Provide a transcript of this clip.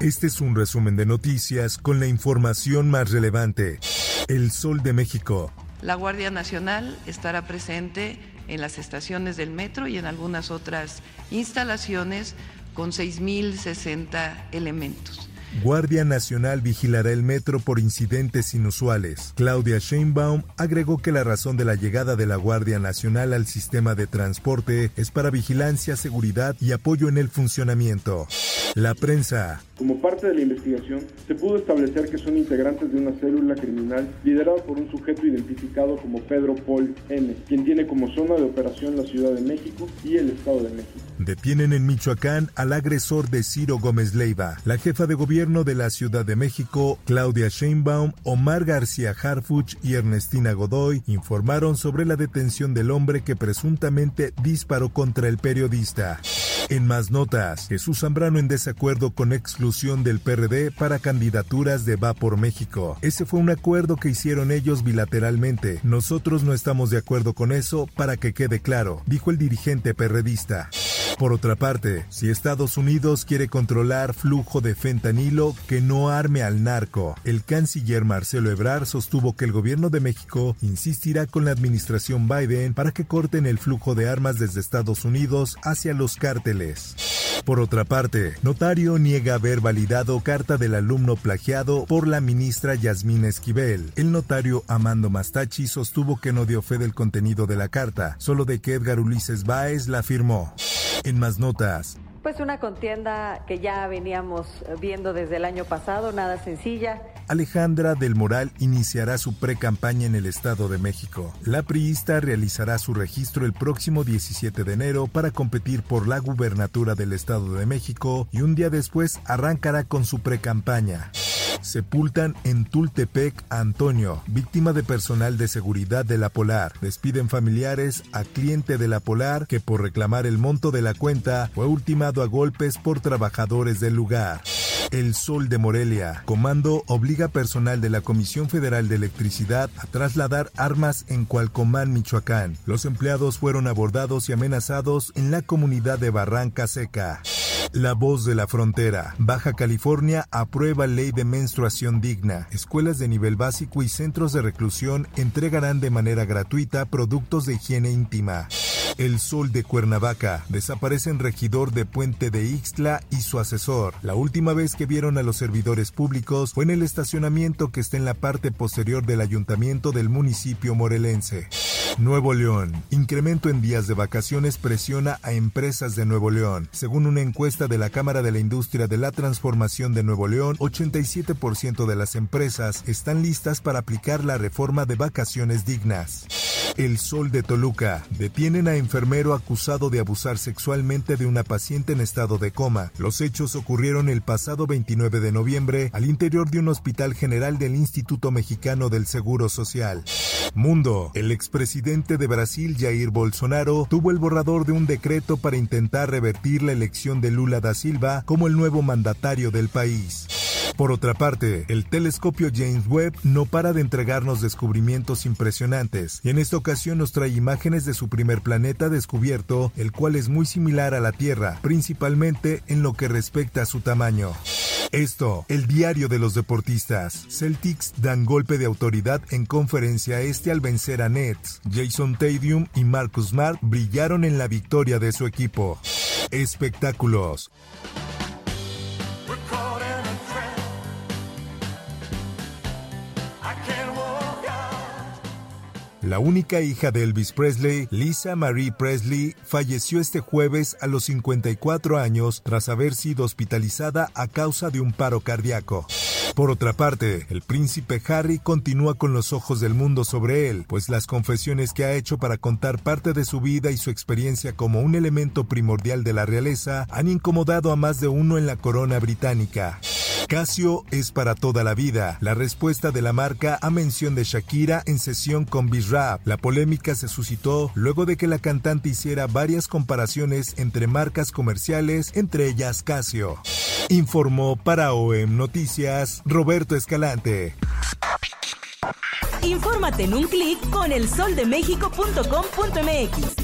Este es un resumen de noticias con la información más relevante. El Sol de México. La Guardia Nacional estará presente en las estaciones del metro y en algunas otras instalaciones con 6.060 elementos. Guardia Nacional vigilará el metro por incidentes inusuales. Claudia Sheinbaum agregó que la razón de la llegada de la Guardia Nacional al sistema de transporte es para vigilancia, seguridad y apoyo en el funcionamiento. La prensa. Como parte de la investigación, se pudo establecer que son integrantes de una célula criminal liderada por un sujeto identificado como Pedro Paul N., quien tiene como zona de operación la Ciudad de México y el Estado de México. Detienen en Michoacán al agresor de Ciro Gómez Leiva. La jefa de gobierno de la Ciudad de México, Claudia Sheinbaum, Omar García Harfuch y Ernestina Godoy informaron sobre la detención del hombre que presuntamente disparó contra el periodista. En más notas, Jesús Zambrano en desacuerdo con exclusión del PRD para candidaturas de Va por México. Ese fue un acuerdo que hicieron ellos bilateralmente. Nosotros no estamos de acuerdo con eso, para que quede claro, dijo el dirigente perredista. Por otra parte, si Estados Unidos quiere controlar flujo de fentanilo, que no arme al narco. El canciller Marcelo Ebrard sostuvo que el gobierno de México insistirá con la administración Biden para que corten el flujo de armas desde Estados Unidos hacia los cárteles. Por otra parte, notario niega haber validado carta del alumno plagiado por la ministra Yasmín Esquivel. El notario Amando Mastachi sostuvo que no dio fe del contenido de la carta, solo de que Edgar Ulises Báez la firmó. En más notas, pues una contienda que ya veníamos viendo desde el año pasado, nada sencilla. Alejandra del Moral iniciará su pre-campaña en el Estado de México. La priista realizará su registro el próximo 17 de enero para competir por la gubernatura del Estado de México y un día después arrancará con su pre-campaña. Sepultan en Tultepec a Antonio, víctima de personal de seguridad de la Polar. Despiden familiares a cliente de la Polar que por reclamar el monto de la cuenta fue ultimado a golpes por trabajadores del lugar. El Sol de Morelia. Comando obliga personal de la Comisión Federal de Electricidad a trasladar armas en Cualcomán, Michoacán. Los empleados fueron abordados y amenazados en la comunidad de Barranca Seca. La voz de la frontera. Baja California aprueba ley de menstruación digna. Escuelas de nivel básico y centros de reclusión entregarán de manera gratuita productos de higiene íntima. El Sol de Cuernavaca. Desaparecen regidor de Puente de Ixtla y su asesor. La última vez que vieron a los servidores públicos fue en el estacionamiento que está en la parte posterior del ayuntamiento del municipio morelense. Nuevo León. Incremento en días de vacaciones presiona a empresas de Nuevo León. Según una encuesta de la Cámara de la Industria de la Transformación de Nuevo León, 87% de las empresas están listas para aplicar la reforma de vacaciones dignas. El Sol de Toluca. Detienen a enfermero acusado de abusar sexualmente de una paciente en estado de coma. Los hechos ocurrieron el pasado 29 de noviembre al interior de un hospital general del Instituto Mexicano del Seguro Social. Mundo. El expresidente de Brasil, Jair Bolsonaro, tuvo el borrador de un decreto para intentar revertir la elección de Lula da Silva como el nuevo mandatario del país. Por otra parte, el telescopio James Webb no para de entregarnos descubrimientos impresionantes y en esta ocasión nos trae imágenes de su primer planeta descubierto, el cual es muy similar a la Tierra, principalmente en lo que respecta a su tamaño. Esto, el diario de los deportistas. Celtics dan golpe de autoridad en conferencia este al vencer a Nets. Jason Tatum y Marcus Smart brillaron en la victoria de su equipo. Espectáculos. La única hija de Elvis Presley, Lisa Marie Presley, falleció este jueves a los 54 años tras haber sido hospitalizada a causa de un paro cardíaco. Por otra parte, el príncipe Harry continúa con los ojos del mundo sobre él, pues las confesiones que ha hecho para contar parte de su vida y su experiencia como un elemento primordial de la realeza han incomodado a más de uno en la corona británica. Casio es para toda la vida. La respuesta de la marca a mención de Shakira en sesión con Bizrap. La polémica se suscitó luego de que la cantante hiciera varias comparaciones entre marcas comerciales, entre ellas Casio. Informó para OEM Noticias Roberto Escalante. Infórmate en un clic con elsoldemexico.com.mx.